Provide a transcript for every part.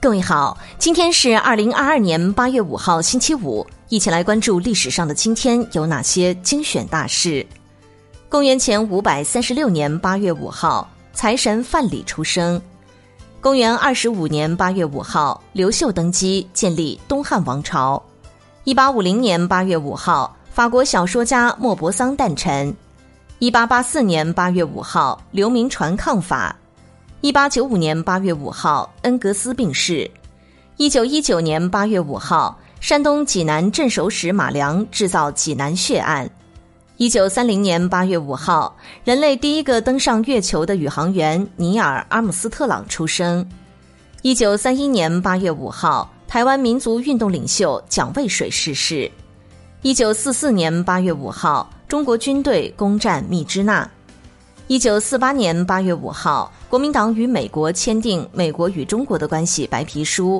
各位好，今天是二零二二年八月五号，星期五，一起来关注历史上的今天有哪些精选大事。公元前五百三十六年八月五号，财神范蠡出生。公元二十五年八月五号，刘秀登基，建立东汉王朝。一八五零年八月五号，法国小说家莫泊桑诞辰。一八八四年八月五号，刘铭传抗法。一八九五年八月五号，恩格斯病逝。一九一九年八月五号，山东济南镇守使马良制造济南血案。一九三零年八月五号，人类第一个登上月球的宇航员尼尔·阿姆斯特朗出生。一九三一年八月五号，台湾民族运动领袖蒋渭水逝世。一九四四年八月五号，中国军队攻占密支那。一九四八年八月五号，国民党与美国签订《美国与中国的关系白皮书》。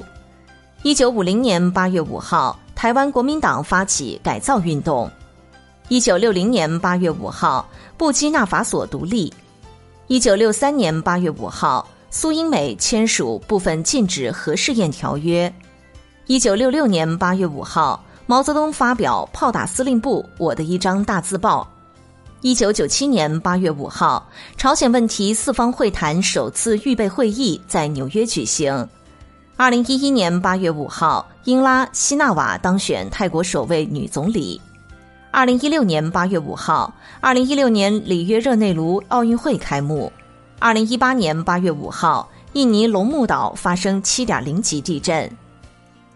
一九五零年八月五号，台湾国民党发起改造运动。一九六零年八月五号，布基纳法索独立。一九六三年八月五号，苏英美签署部分禁止核试验条约。一九六六年八月五号，毛泽东发表《炮打司令部：我的一张大字报》。一九九七年八月五号，朝鲜问题四方会谈首次预备会议在纽约举行。二零一一年八月五号，英拉希纳瓦当选泰国首位女总理。二零一六年八月五号，二零一六年里约热内卢奥运会开幕。二零一八年八月五号，印尼龙目岛发生七点零级地震。